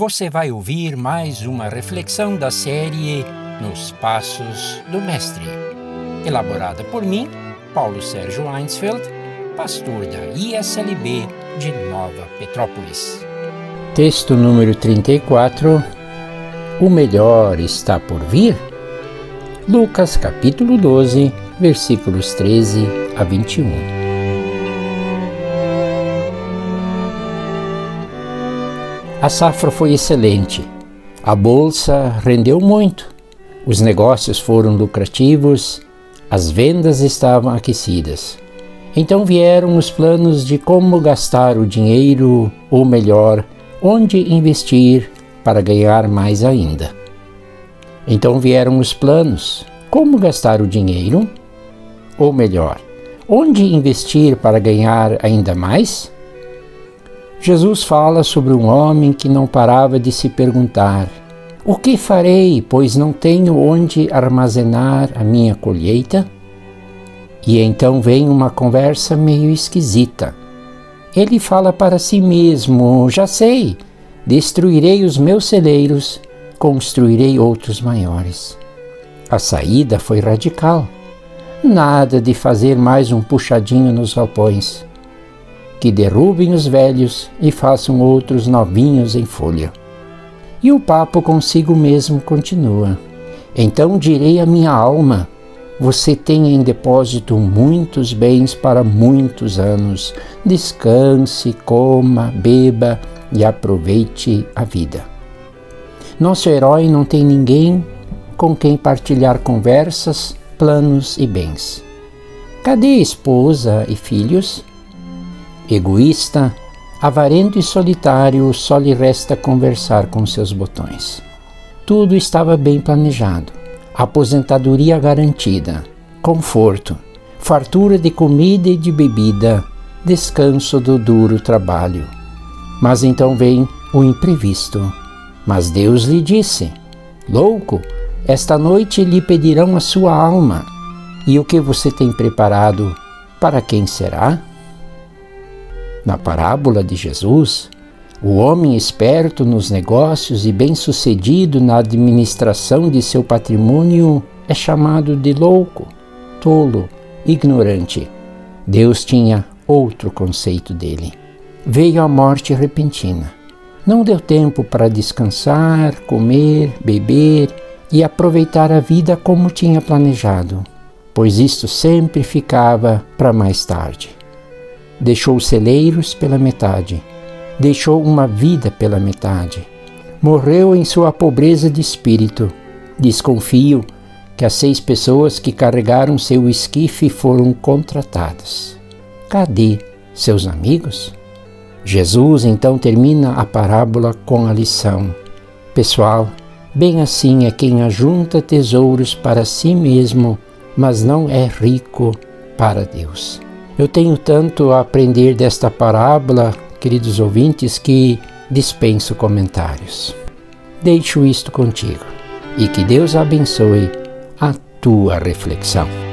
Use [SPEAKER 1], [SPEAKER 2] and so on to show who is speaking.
[SPEAKER 1] você vai ouvir mais uma reflexão da série Nos Passos do Mestre, elaborada por mim, Paulo Sérgio Einsfeld, pastor da ISLB de Nova Petrópolis.
[SPEAKER 2] Texto número 34 O melhor está por vir? Lucas capítulo 12, versículos 13 a 21. A safra foi excelente. A bolsa rendeu muito. Os negócios foram lucrativos, as vendas estavam aquecidas. Então vieram os planos de como gastar o dinheiro, ou melhor, onde investir para ganhar mais ainda. Então vieram os planos: como gastar o dinheiro, ou melhor, onde investir para ganhar ainda mais? Jesus fala sobre um homem que não parava de se perguntar: O que farei, pois não tenho onde armazenar a minha colheita? E então vem uma conversa meio esquisita. Ele fala para si mesmo: Já sei, destruirei os meus celeiros, construirei outros maiores. A saída foi radical. Nada de fazer mais um puxadinho nos galpões que derrubem os velhos e façam outros novinhos em folha. E o papo consigo mesmo continua. Então direi à minha alma: Você tem em depósito muitos bens para muitos anos. Descanse, coma, beba e aproveite a vida. Nosso herói não tem ninguém com quem partilhar conversas, planos e bens. Cadê esposa e filhos? Egoísta, avarento e solitário, só lhe resta conversar com seus botões. Tudo estava bem planejado. Aposentadoria garantida, conforto, fartura de comida e de bebida, descanso do duro trabalho. Mas então vem o imprevisto. Mas Deus lhe disse: Louco, esta noite lhe pedirão a sua alma. E o que você tem preparado, para quem será? Na parábola de Jesus, o homem esperto nos negócios e bem-sucedido na administração de seu patrimônio é chamado de louco, tolo, ignorante. Deus tinha outro conceito dele. Veio a morte repentina. Não deu tempo para descansar, comer, beber e aproveitar a vida como tinha planejado, pois isto sempre ficava para mais tarde. Deixou celeiros pela metade, deixou uma vida pela metade. Morreu em sua pobreza de espírito. Desconfio que as seis pessoas que carregaram seu esquife foram contratadas. Cadê seus amigos? Jesus então termina a parábola com a lição: Pessoal, bem assim é quem ajunta tesouros para si mesmo, mas não é rico para Deus. Eu tenho tanto a aprender desta parábola, queridos ouvintes, que dispenso comentários. Deixo isto contigo e que Deus abençoe a tua reflexão.